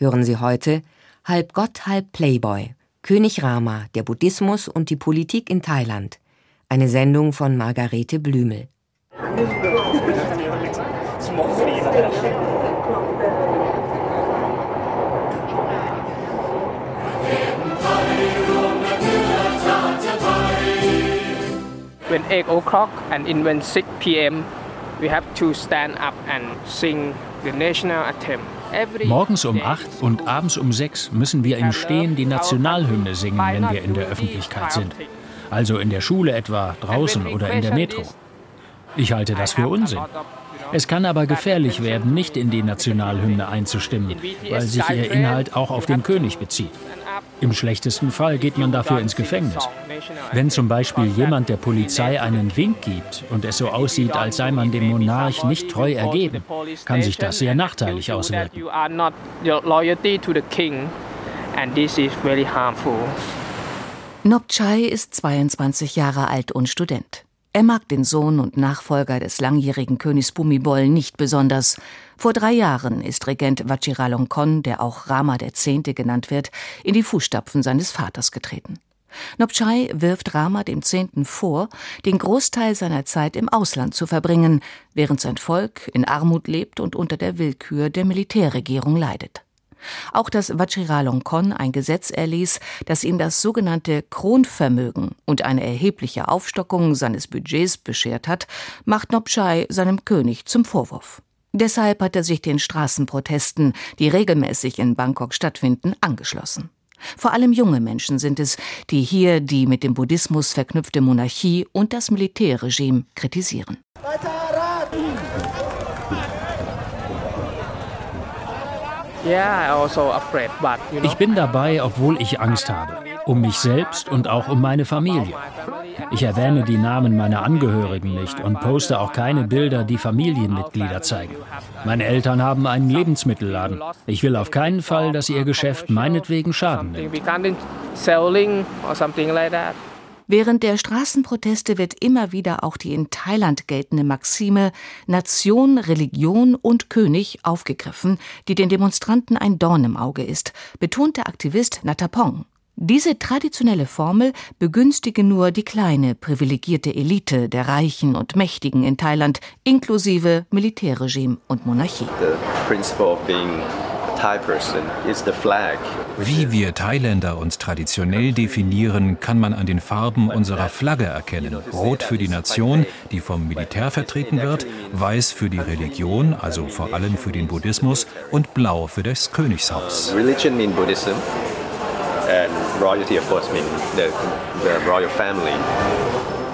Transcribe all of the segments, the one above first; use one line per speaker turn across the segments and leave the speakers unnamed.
Hören Sie heute Halb Gott, halb Playboy. König Rama, der Buddhismus und die Politik in Thailand. Eine Sendung von Margarete Blümel.
When 8 o'clock and when 6 p.m. we have to stand up and sing the national anthem.
Morgens um 8 und abends um 6 müssen wir im Stehen die Nationalhymne singen, wenn wir in der Öffentlichkeit sind. Also in der Schule etwa, draußen oder in der Metro. Ich halte das für Unsinn. Es kann aber gefährlich werden, nicht in die Nationalhymne einzustimmen, weil sich ihr Inhalt auch auf den König bezieht. Im schlechtesten Fall geht man dafür ins Gefängnis. Wenn zum Beispiel jemand der Polizei einen Wink gibt und es so aussieht, als sei man dem Monarch nicht treu ergeben, kann sich das sehr nachteilig auswirken.
Nopchai ist 22 Jahre alt und Student. Er mag den Sohn und Nachfolger des langjährigen Königs Bhumibol nicht besonders. Vor drei Jahren ist Regent Vajiralongkorn, der auch Rama X. genannt wird, in die Fußstapfen seines Vaters getreten. Nopchai wirft Rama X. vor, den Großteil seiner Zeit im Ausland zu verbringen, während sein Volk in Armut lebt und unter der Willkür der Militärregierung leidet. Auch dass Vajiralongkorn ein Gesetz erließ, das ihm das sogenannte Kronvermögen und eine erhebliche Aufstockung seines Budgets beschert hat, macht Nopchai seinem König zum Vorwurf. Deshalb hat er sich den Straßenprotesten, die regelmäßig in Bangkok stattfinden, angeschlossen. Vor allem junge Menschen sind es, die hier die mit dem Buddhismus verknüpfte Monarchie und das Militärregime kritisieren.
Also ich bin dabei, obwohl ich Angst habe. Um mich selbst und auch um meine Familie. Ich erwähne die Namen meiner Angehörigen nicht und poste auch keine Bilder, die Familienmitglieder zeigen. Meine Eltern haben einen Lebensmittelladen. Ich will auf keinen Fall, dass ihr Geschäft meinetwegen Schaden nimmt.
Während der Straßenproteste wird immer wieder auch die in Thailand geltende Maxime Nation, Religion und König aufgegriffen, die den Demonstranten ein Dorn im Auge ist, betont der Aktivist Natapong. Diese traditionelle Formel begünstige nur die kleine, privilegierte Elite der Reichen und Mächtigen in Thailand, inklusive Militärregime und Monarchie.
Wie wir Thailänder uns traditionell definieren, kann man an den Farben unserer Flagge erkennen. Rot für die Nation, die vom Militär vertreten wird, weiß für die Religion, also vor allem für den Buddhismus, und blau für das Königshaus. Buddhism
and royalty of course mean the, the royal family.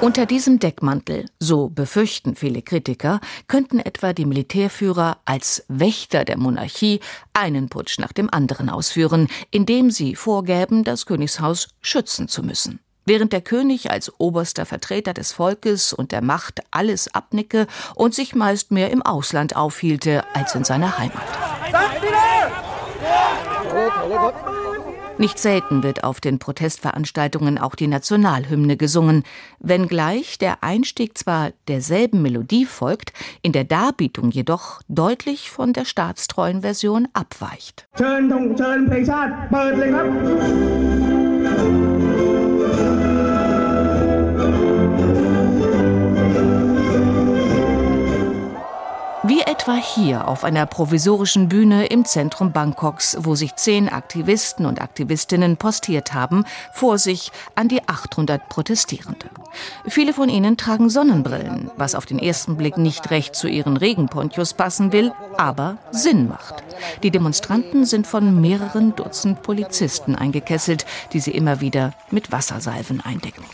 Unter diesem Deckmantel, so befürchten viele Kritiker, könnten etwa die Militärführer als Wächter der Monarchie einen Putsch nach dem anderen ausführen, indem sie vorgäben, das Königshaus schützen zu müssen. Während der König als oberster Vertreter des Volkes und der Macht alles abnicke und sich meist mehr im Ausland aufhielte als in seiner Heimat. Nicht selten wird auf den Protestveranstaltungen auch die Nationalhymne gesungen, wenngleich der Einstieg zwar derselben Melodie folgt, in der Darbietung jedoch deutlich von der staatstreuen Version abweicht. Wie etwa hier auf einer provisorischen Bühne im Zentrum Bangkoks, wo sich zehn Aktivisten und Aktivistinnen postiert haben, vor sich an die 800 Protestierende. Viele von ihnen tragen Sonnenbrillen, was auf den ersten Blick nicht recht zu ihren Regenponchos passen will, aber Sinn macht. Die Demonstranten sind von mehreren Dutzend Polizisten eingekesselt, die sie immer wieder mit Wassersalven eindecken.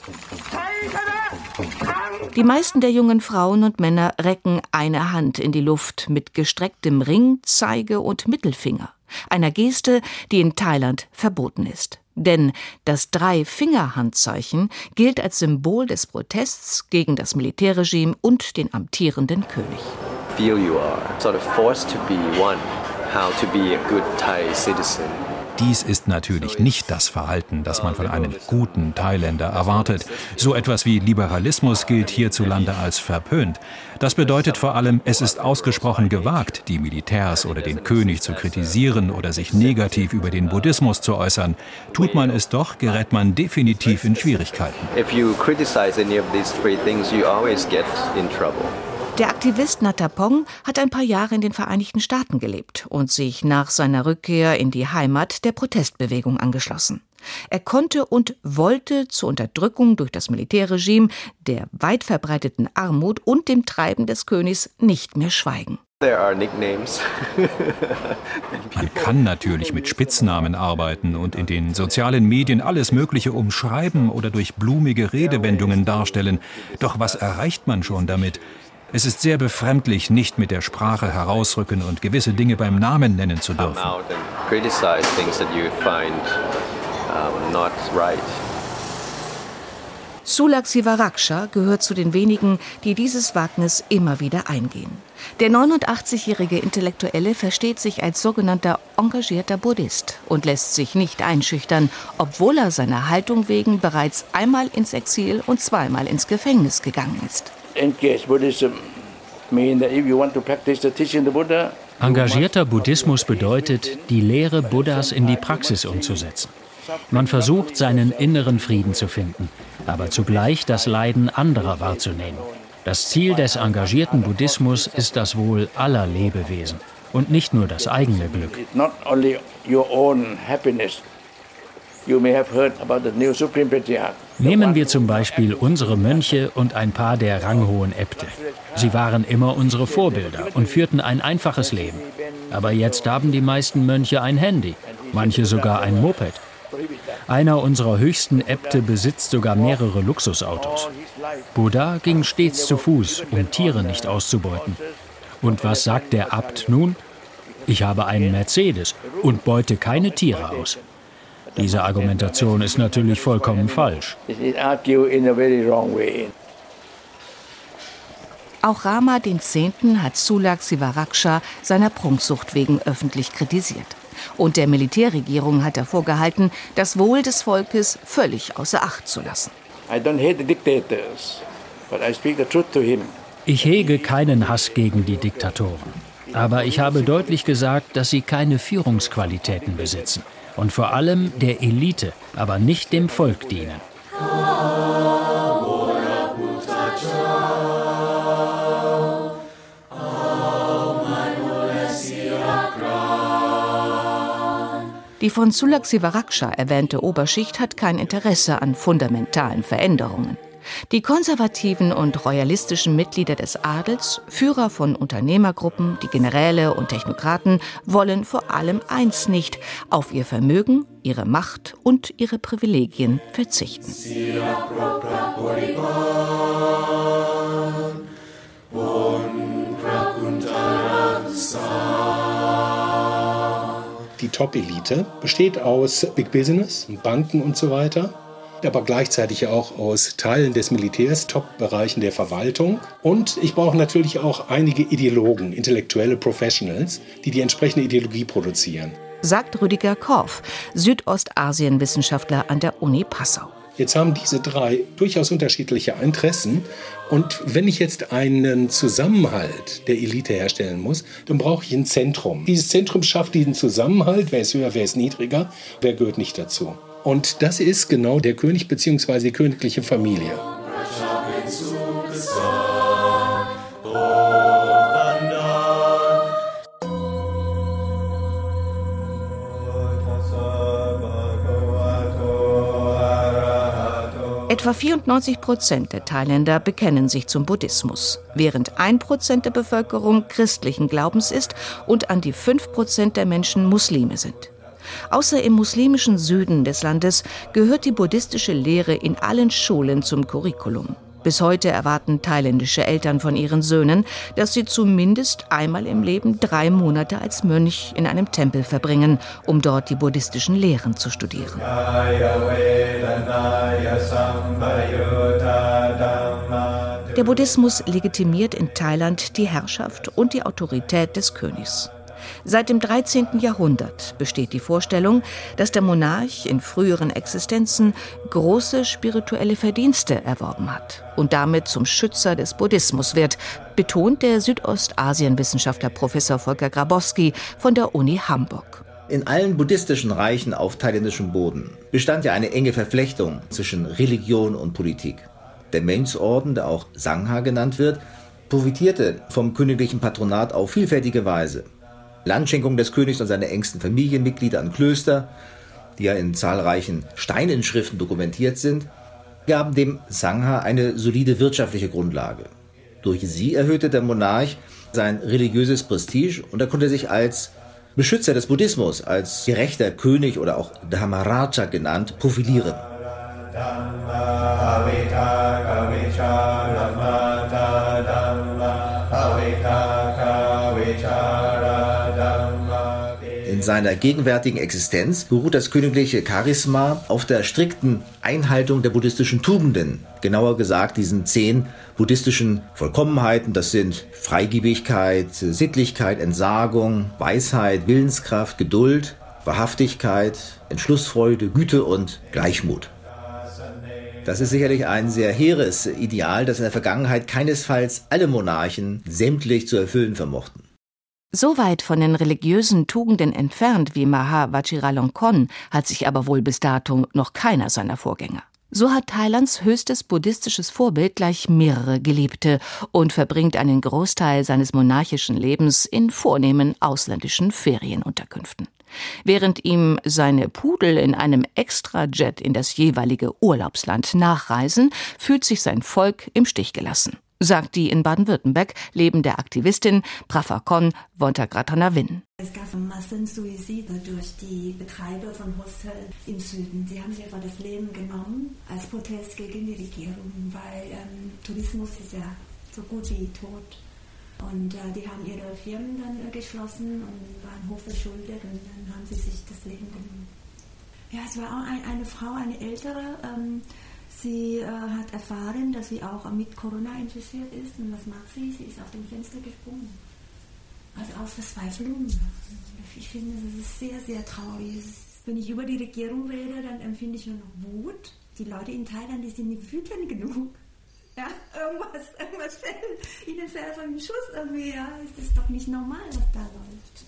Die meisten der jungen Frauen und Männer recken eine Hand in die Luft mit gestrecktem Ring, Zeige und Mittelfinger, einer Geste, die in Thailand verboten ist. Denn das Drei-Finger-Handzeichen gilt als Symbol des Protests gegen das Militärregime und den amtierenden König. Feel you are sort of forced to how to be a good Thai citizen.
Dies ist natürlich nicht das Verhalten, das man von einem guten Thailänder erwartet. So etwas wie Liberalismus gilt hierzulande als verpönt. Das bedeutet vor allem, es ist ausgesprochen gewagt, die Militärs oder den König zu kritisieren oder sich negativ über den Buddhismus zu äußern. Tut man es doch, gerät man definitiv in Schwierigkeiten. If you criticize any of these three things, you always get in trouble.
Der Aktivist Natapong hat ein paar Jahre in den Vereinigten Staaten gelebt und sich nach seiner Rückkehr in die Heimat der Protestbewegung angeschlossen. Er konnte und wollte zur Unterdrückung durch das Militärregime, der weit verbreiteten Armut und dem Treiben des Königs nicht mehr schweigen.
Man kann natürlich mit Spitznamen arbeiten und in den sozialen Medien alles Mögliche umschreiben oder durch blumige Redewendungen darstellen. Doch was erreicht man schon damit? Es ist sehr befremdlich, nicht mit der Sprache herausrücken und gewisse Dinge beim Namen nennen zu dürfen.
Sulak Sivaraksha gehört zu den wenigen, die dieses Wagnis immer wieder eingehen. Der 89-jährige Intellektuelle versteht sich als sogenannter engagierter Buddhist und lässt sich nicht einschüchtern, obwohl er seiner Haltung wegen bereits einmal ins Exil und zweimal ins Gefängnis gegangen ist.
Engagierter Buddhismus bedeutet, die Lehre Buddhas in die Praxis umzusetzen. Man versucht, seinen inneren Frieden zu finden, aber zugleich das Leiden anderer wahrzunehmen. Das Ziel des engagierten Buddhismus ist das Wohl aller Lebewesen und nicht nur das eigene Glück. Nehmen wir zum Beispiel unsere Mönche und ein paar der ranghohen Äbte. Sie waren immer unsere Vorbilder und führten ein einfaches Leben. Aber jetzt haben die meisten Mönche ein Handy, manche sogar ein Moped. Einer unserer höchsten Äbte besitzt sogar mehrere Luxusautos. Buddha ging stets zu Fuß, um Tiere nicht auszubeuten. Und was sagt der Abt nun? Ich habe einen Mercedes und beute keine Tiere aus. Diese Argumentation ist natürlich vollkommen falsch.
Auch Rama X. hat Sulak Sivaraksha seiner Prunksucht wegen öffentlich kritisiert. Und der Militärregierung hat er vorgehalten, das Wohl des Volkes völlig außer Acht zu lassen.
Ich hege keinen Hass gegen die Diktatoren. Aber ich habe deutlich gesagt, dass sie keine Führungsqualitäten besitzen und vor allem der Elite, aber nicht dem Volk dienen.
Die von Sulak Sivaraksha erwähnte Oberschicht hat kein Interesse an fundamentalen Veränderungen. Die konservativen und royalistischen Mitglieder des Adels, Führer von Unternehmergruppen, die Generäle und Technokraten wollen vor allem eins nicht, auf ihr Vermögen, ihre Macht und ihre Privilegien verzichten.
Die Top-Elite besteht aus Big Business, Banken und so weiter aber gleichzeitig auch aus Teilen des Militärs, Top-Bereichen der Verwaltung. Und ich brauche natürlich auch einige Ideologen, intellektuelle Professionals, die die entsprechende Ideologie produzieren.
Sagt Rüdiger Korff, Südostasien-Wissenschaftler an der Uni Passau.
Jetzt haben diese drei durchaus unterschiedliche Interessen. Und wenn ich jetzt einen Zusammenhalt der Elite herstellen muss, dann brauche ich ein Zentrum. Dieses Zentrum schafft diesen Zusammenhalt. Wer ist höher, wer ist niedriger, wer gehört nicht dazu. Und das ist genau der König bzw. königliche Familie.
Etwa 94 Prozent der Thailänder bekennen sich zum Buddhismus, während ein Prozent der Bevölkerung christlichen Glaubens ist und an die fünf Prozent der Menschen Muslime sind. Außer im muslimischen Süden des Landes gehört die buddhistische Lehre in allen Schulen zum Curriculum. Bis heute erwarten thailändische Eltern von ihren Söhnen, dass sie zumindest einmal im Leben drei Monate als Mönch in einem Tempel verbringen, um dort die buddhistischen Lehren zu studieren. Der Buddhismus legitimiert in Thailand die Herrschaft und die Autorität des Königs. Seit dem 13. Jahrhundert besteht die Vorstellung, dass der Monarch in früheren Existenzen große spirituelle Verdienste erworben hat und damit zum Schützer des Buddhismus wird, betont der Südostasienwissenschaftler Professor Volker Grabowski von der Uni Hamburg.
In allen buddhistischen Reichen auf thailändischem Boden bestand ja eine enge Verflechtung zwischen Religion und Politik. Der Mönchsorden, der auch Sangha genannt wird, profitierte vom königlichen Patronat auf vielfältige Weise. Landschenkung des Königs und seiner engsten Familienmitglieder an Klöster, die ja in zahlreichen Steininschriften dokumentiert sind, gaben dem Sangha eine solide wirtschaftliche Grundlage. Durch sie erhöhte der Monarch sein religiöses Prestige und er konnte sich als Beschützer des Buddhismus, als gerechter König oder auch Dhamaraja genannt, profilieren. In seiner gegenwärtigen Existenz beruht das königliche Charisma auf der strikten Einhaltung der buddhistischen Tugenden, genauer gesagt diesen zehn buddhistischen Vollkommenheiten, das sind Freigebigkeit, Sittlichkeit, Entsagung, Weisheit, Willenskraft, Geduld, Wahrhaftigkeit, Entschlussfreude, Güte und Gleichmut. Das ist sicherlich ein sehr hehres Ideal, das in der Vergangenheit keinesfalls alle Monarchen sämtlich zu erfüllen vermochten.
So weit von den religiösen Tugenden entfernt wie Maha Vajiralongkorn hat sich aber wohl bis dato noch keiner seiner Vorgänger. So hat Thailands höchstes buddhistisches Vorbild gleich mehrere Geliebte und verbringt einen Großteil seines monarchischen Lebens in vornehmen ausländischen Ferienunterkünften. Während ihm seine Pudel in einem Extrajet in das jeweilige Urlaubsland nachreisen, fühlt sich sein Volk im Stich gelassen sagt die in Baden-Württemberg lebende Aktivistin Prafakon Wontagratana-Win.
Es gab Massensuizide durch die Betreiber von Hostels im Süden. Sie haben sich einfach das Leben genommen als Protest gegen die Regierung, weil ähm, Tourismus ist ja so gut wie tot. Und äh, die haben ihre Firmen dann äh, geschlossen und waren hochverschuldet und dann haben sie sich das Leben genommen. Ja, es war auch ein, eine Frau, eine ältere, ähm, Sie äh, hat erfahren, dass sie auch mit Corona infiziert ist. Und was macht sie? Sie ist auf dem Fenster gesprungen. Also aus Verzweiflung. Ich finde, das ist sehr, sehr traurig. Wenn ich über die Regierung rede, dann empfinde ich nur noch Wut. Die Leute in Thailand, die sind nicht wütend genug. Ja, irgendwas, irgendwas fällt ihnen fällt von dem Schuss irgendwie. Ja, das ist doch nicht normal, was da läuft.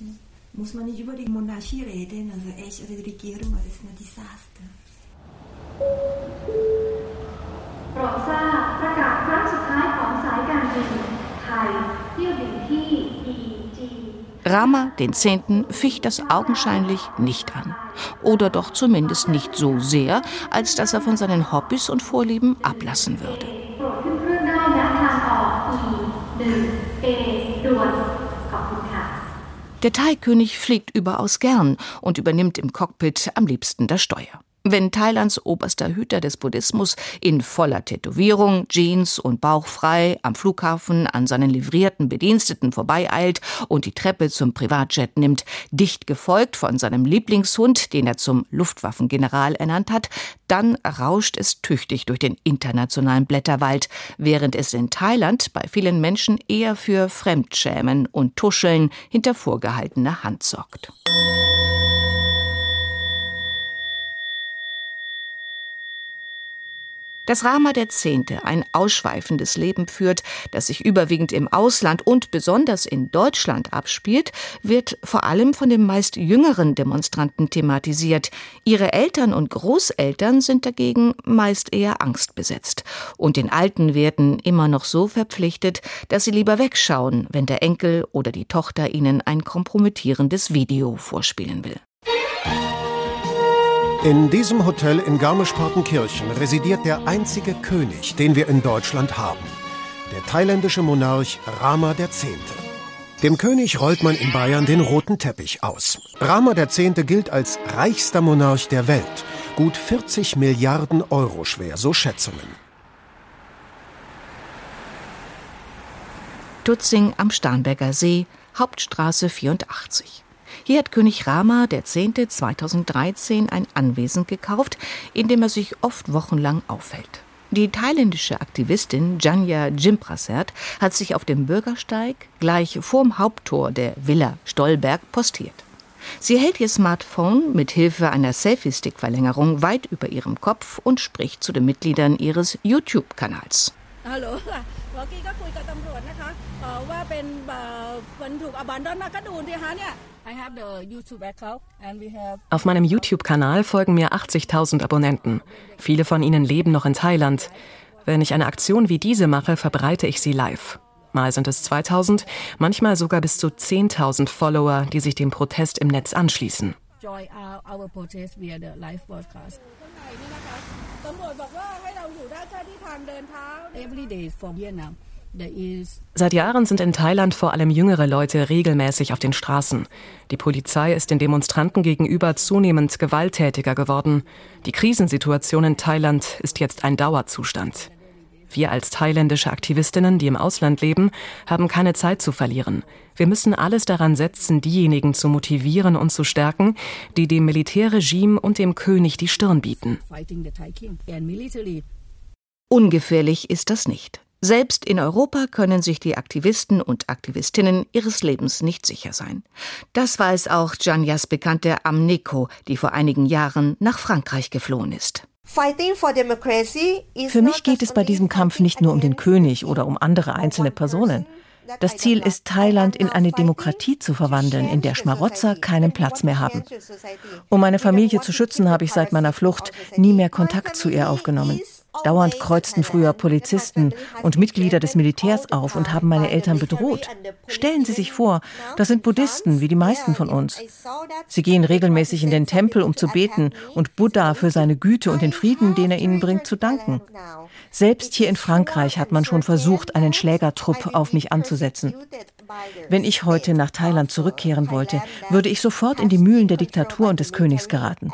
Muss man nicht über die Monarchie reden, also echt, also die Regierung, das ist ein Desaster.
โปรดทราบประกาศครั้งสุดท้ายของสายการบินไทยเที่ยวบินที่ EG
Rama den Zehnten ficht das augenscheinlich nicht an. Oder doch zumindest nicht so sehr, als dass er von seinen Hobbys und Vorlieben ablassen würde. Der Thai-König fliegt überaus gern und übernimmt im Cockpit am liebsten das Steuer. Wenn Thailands oberster Hüter des Buddhismus in voller Tätowierung, Jeans und bauchfrei am Flughafen an seinen livrierten Bediensteten vorbeieilt und die Treppe zum Privatjet nimmt, dicht gefolgt von seinem Lieblingshund, den er zum Luftwaffengeneral ernannt hat, dann rauscht es tüchtig durch den internationalen Blätterwald, während es in Thailand bei vielen Menschen eher für Fremdschämen und Tuscheln hinter vorgehaltener Hand sorgt. Dass Rama X. ein ausschweifendes Leben führt, das sich überwiegend im Ausland und besonders in Deutschland abspielt, wird vor allem von den meist jüngeren Demonstranten thematisiert. Ihre Eltern und Großeltern sind dagegen meist eher angstbesetzt. Und den Alten werden immer noch so verpflichtet, dass sie lieber wegschauen, wenn der Enkel oder die Tochter ihnen ein kompromittierendes Video vorspielen will.
In diesem Hotel in Garmisch-Partenkirchen residiert der einzige König, den wir in Deutschland haben. Der thailändische Monarch Rama X. Dem König rollt man in Bayern den roten Teppich aus. Rama X. gilt als reichster Monarch der Welt. Gut 40 Milliarden Euro schwer, so Schätzungen.
Tutzing am Starnberger See, Hauptstraße 84. Hier hat König Rama X. 2013 ein Anwesen gekauft, in dem er sich oft wochenlang aufhält. Die thailändische Aktivistin Janya Jimprasert hat sich auf dem Bürgersteig gleich vorm Haupttor der Villa Stolberg postiert. Sie hält ihr Smartphone mit Hilfe einer Selfie-Stick-Verlängerung weit über ihrem Kopf und spricht zu den Mitgliedern ihres YouTube-Kanals. Hallo,
auf meinem YouTube-Kanal folgen mir 80.000 Abonnenten. Viele von ihnen leben noch in Thailand. Wenn ich eine Aktion wie diese mache, verbreite ich sie live. Mal sind es 2000, manchmal sogar bis zu 10.000 Follower, die sich dem Protest im Netz anschließen. Seit Jahren sind in Thailand vor allem jüngere Leute regelmäßig auf den Straßen. Die Polizei ist den Demonstranten gegenüber zunehmend gewalttätiger geworden. Die Krisensituation in Thailand ist jetzt ein Dauerzustand. Wir als thailändische Aktivistinnen, die im Ausland leben, haben keine Zeit zu verlieren. Wir müssen alles daran setzen, diejenigen zu motivieren und zu stärken, die dem Militärregime und dem König die Stirn bieten.
Ungefährlich ist das nicht. Selbst in Europa können sich die Aktivisten und Aktivistinnen ihres Lebens nicht sicher sein. Das weiß auch Janyas Bekannte Amneko, die vor einigen Jahren nach Frankreich geflohen ist.
Für mich geht es bei diesem Kampf nicht nur um den König oder um andere einzelne Personen. Das Ziel ist, Thailand in eine Demokratie zu verwandeln, in der Schmarotzer keinen Platz mehr haben. Um meine Familie zu schützen, habe ich seit meiner Flucht nie mehr Kontakt zu ihr aufgenommen. Dauernd kreuzten früher Polizisten und Mitglieder des Militärs auf und haben meine Eltern bedroht. Stellen Sie sich vor, das sind Buddhisten, wie die meisten von uns. Sie gehen regelmäßig in den Tempel, um zu beten und Buddha für seine Güte und den Frieden, den er ihnen bringt, zu danken. Selbst hier in Frankreich hat man schon versucht, einen Schlägertrupp auf mich anzusetzen. Wenn ich heute nach Thailand zurückkehren wollte, würde ich sofort in die Mühlen der Diktatur und des Königs geraten.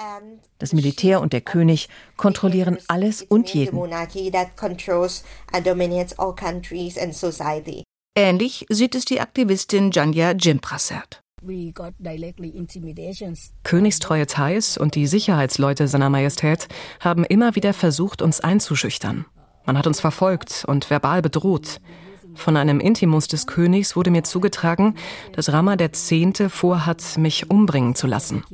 Das Militär und der König kontrollieren alles und jeden.
Ähnlich sieht es die Aktivistin Janya Jimprasert.
Königstreue Thais und die Sicherheitsleute seiner Majestät haben immer wieder versucht, uns einzuschüchtern. Man hat uns verfolgt und verbal bedroht. Von einem Intimus des Königs wurde mir zugetragen, dass Rama X. vorhat, mich umbringen zu lassen.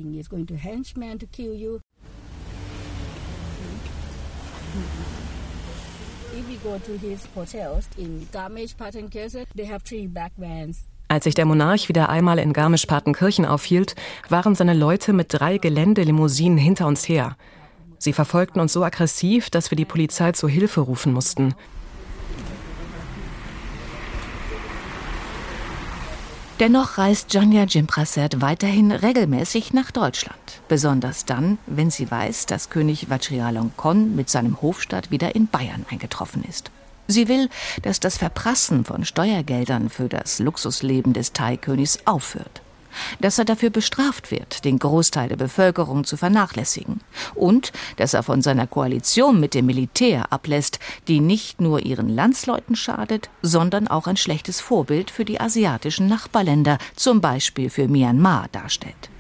Als sich der Monarch wieder einmal in Garmisch-Partenkirchen aufhielt, waren seine Leute mit drei Geländelimousinen hinter uns her. Sie verfolgten uns so aggressiv, dass wir die Polizei zur Hilfe rufen mussten.
Dennoch reist Janja Jimpraset weiterhin regelmäßig nach Deutschland. Besonders dann, wenn sie weiß, dass König Vajiralongkorn mit seinem Hofstaat wieder in Bayern eingetroffen ist. Sie will, dass das Verprassen von Steuergeldern für das Luxusleben des Thai-Königs aufhört dass er dafür bestraft wird, den Großteil der Bevölkerung zu vernachlässigen und dass er von seiner Koalition mit dem Militär ablässt, die nicht nur ihren Landsleuten schadet, sondern auch ein schlechtes Vorbild für die asiatischen Nachbarländer, zum Beispiel für Myanmar, darstellt.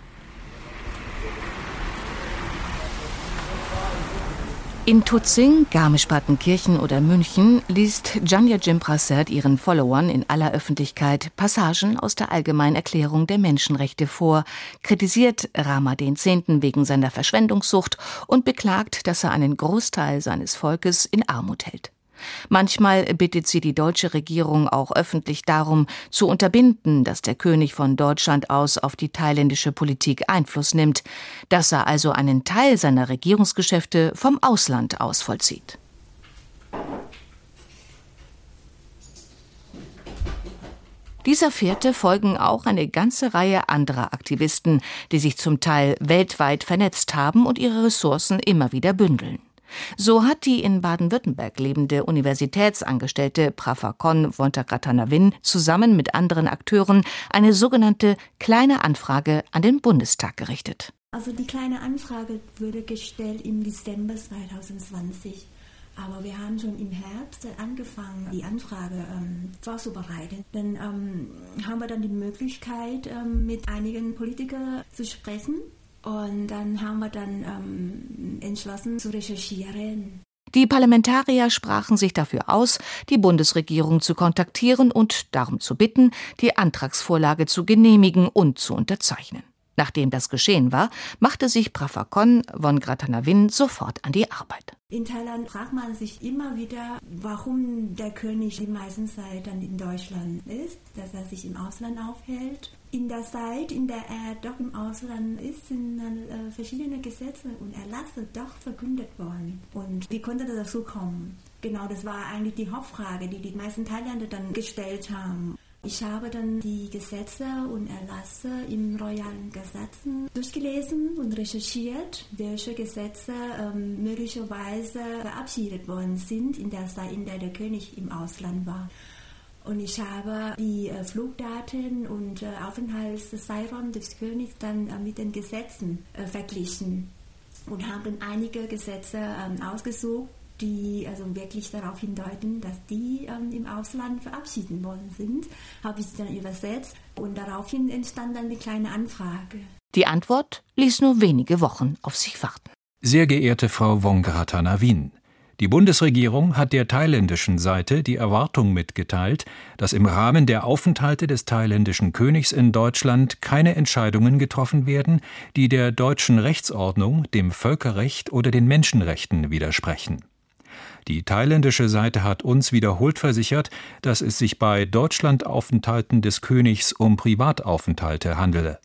In Tutzing, Garmisch-Partenkirchen oder München liest Janja Jimprasert ihren Followern in aller Öffentlichkeit Passagen aus der Allgemeinen Erklärung der Menschenrechte vor, kritisiert Rama X. wegen seiner Verschwendungssucht und beklagt, dass er einen Großteil seines Volkes in Armut hält. Manchmal bittet sie die deutsche Regierung auch öffentlich darum, zu unterbinden, dass der König von Deutschland aus auf die thailändische Politik Einfluss nimmt, dass er also einen Teil seiner Regierungsgeschäfte vom Ausland aus vollzieht. Dieser Fährte folgen auch eine ganze Reihe anderer Aktivisten, die sich zum Teil weltweit vernetzt haben und ihre Ressourcen immer wieder bündeln. So hat die in Baden-Württemberg lebende Universitätsangestellte Prafakon Wontakratana-Win zusammen mit anderen Akteuren eine sogenannte Kleine Anfrage an den Bundestag gerichtet.
Also die kleine Anfrage wurde gestellt im Dezember 2020. Aber wir haben schon im Herbst angefangen, die Anfrage ähm, vorzubereiten. Dann ähm, haben wir dann die Möglichkeit, ähm, mit einigen Politikern zu sprechen und dann haben wir dann ähm, entschlossen zu recherchieren.
Die Parlamentarier sprachen sich dafür aus, die Bundesregierung zu kontaktieren und darum zu bitten, die Antragsvorlage zu genehmigen und zu unterzeichnen. Nachdem das geschehen war, machte sich Pravakon von Gratanavin sofort an die Arbeit.
In Thailand fragt man sich immer wieder, warum der König die meiste Zeit dann in Deutschland ist, dass er sich im Ausland aufhält. In der Zeit, in der er doch im Ausland ist, sind dann äh, verschiedene Gesetze und Erlasse doch verkündet worden. Und wie konnte das dazu kommen? Genau, das war eigentlich die Hauptfrage, die die meisten Thailänder dann gestellt haben. Ich habe dann die Gesetze und Erlasse im Royalen Gesetzen durchgelesen und recherchiert, welche Gesetze ähm, möglicherweise verabschiedet worden sind in der Zeit, in der der König im Ausland war. Und ich habe die äh, Flugdaten und äh, Aufenthaltszeitraum des Königs dann äh, mit den Gesetzen verglichen und habe dann einige Gesetze ähm, ausgesucht, die also wirklich darauf hindeuten, dass die ähm, im Ausland verabschieden worden sind, habe ich dann übersetzt und daraufhin entstand dann die kleine Anfrage.
Die Antwort ließ nur wenige Wochen auf sich warten.
Sehr geehrte Frau Wongratana-Wien, die Bundesregierung hat der thailändischen Seite die Erwartung mitgeteilt, dass im Rahmen der Aufenthalte des thailändischen Königs in Deutschland keine Entscheidungen getroffen werden, die der deutschen Rechtsordnung, dem Völkerrecht oder den Menschenrechten widersprechen. Die thailändische Seite hat uns wiederholt versichert, dass es sich bei Deutschlandaufenthalten des Königs um Privataufenthalte handele.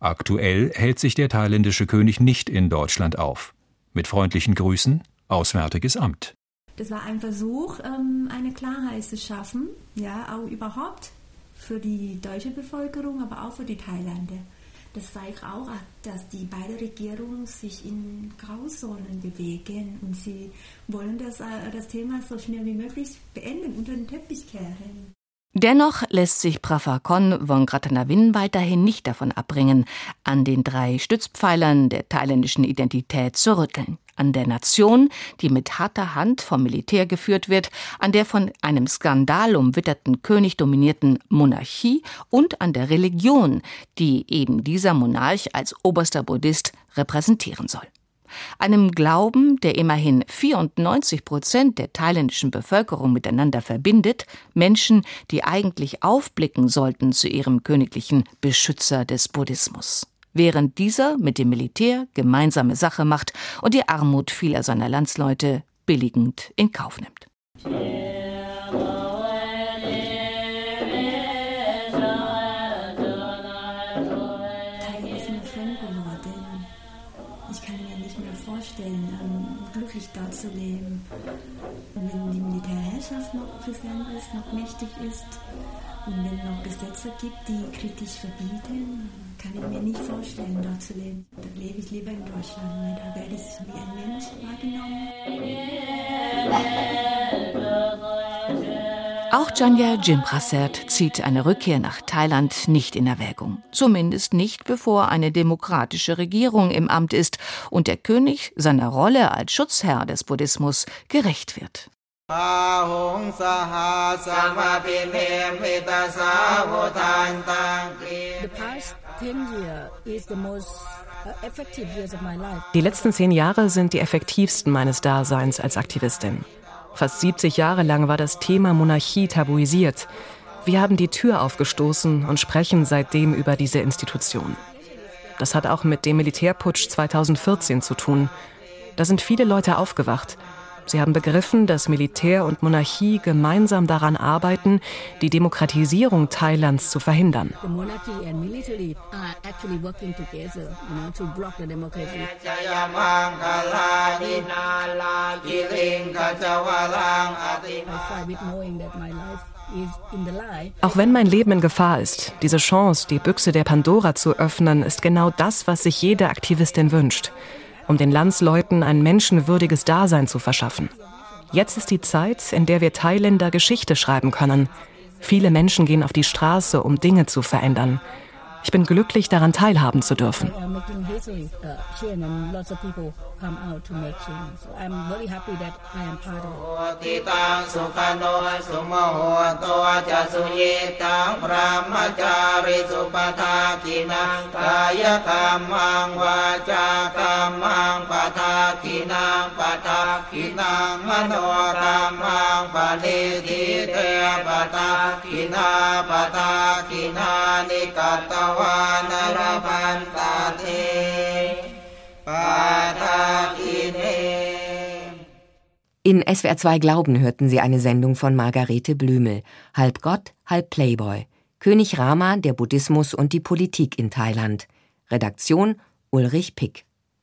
Aktuell hält sich der thailändische König nicht in Deutschland auf. Mit freundlichen Grüßen, Auswärtiges Amt.
Das war ein Versuch, ähm, eine Klarheit zu schaffen, ja, auch überhaupt für die deutsche Bevölkerung, aber auch für die Thailänder. Das zeigt auch, dass die beiden Regierungen sich in Grauzonen bewegen und sie wollen das, äh, das Thema so schnell wie möglich beenden, unter den Teppich kehren.
Dennoch lässt sich Pravakon von Gratanavin weiterhin nicht davon abbringen, an den drei Stützpfeilern der thailändischen Identität zu rütteln an der Nation, die mit harter Hand vom Militär geführt wird, an der von einem Skandal umwitterten König dominierten Monarchie und an der Religion, die eben dieser Monarch als oberster Buddhist repräsentieren soll. Einem Glauben, der immerhin 94 Prozent der thailändischen Bevölkerung miteinander verbindet, Menschen, die eigentlich aufblicken sollten zu ihrem königlichen Beschützer des Buddhismus während dieser mit dem Militär gemeinsame Sache macht und die Armut vieler seiner Landsleute billigend in Kauf nimmt.
Ich kann mir nicht mehr vorstellen, ähm, glücklich dort zu leben. Wenn die Militärherrschaft noch präsent ist, noch mächtig ist, und wenn es noch Gesetze gibt, die kritisch verbieten, kann ich mir nicht vorstellen, dort zu leben. Da lebe ich lieber in Deutschland, weil da werde ich wie ein Mensch wahrgenommen.
Auch Janja Jimprasert zieht eine Rückkehr nach Thailand nicht in Erwägung. Zumindest nicht, bevor eine demokratische Regierung im Amt ist und der König seiner Rolle als Schutzherr des Buddhismus gerecht wird. The
past 10 years is the most uh, die letzten zehn Jahre sind die effektivsten meines Daseins als Aktivistin. Fast 70 Jahre lang war das Thema Monarchie tabuisiert. Wir haben die Tür aufgestoßen und sprechen seitdem über diese Institution. Das hat auch mit dem Militärputsch 2014 zu tun. Da sind viele Leute aufgewacht Sie haben begriffen, dass Militär und Monarchie gemeinsam daran arbeiten, die Demokratisierung Thailands zu verhindern. Auch wenn mein Leben in Gefahr ist, diese Chance, die Büchse der Pandora zu öffnen, ist genau das, was sich jede Aktivistin wünscht um den Landsleuten ein menschenwürdiges Dasein zu verschaffen. Jetzt ist die Zeit, in der wir Thailänder Geschichte schreiben können. Viele Menschen gehen auf die Straße, um Dinge zu verändern. Ich bin glücklich, daran teilhaben zu dürfen.
คินังมโนกรรมังปณิทิเตปตาคินาปตาคินานิกัตตวานรพันตาเทปตาคิเน
In SWR 2 Glauben hörten Sie eine Sendung von Margarete Blümel, halb Gott, halb Playboy. König Rama, der Buddhismus und die Politik in Thailand. Redaktion Ulrich Pick.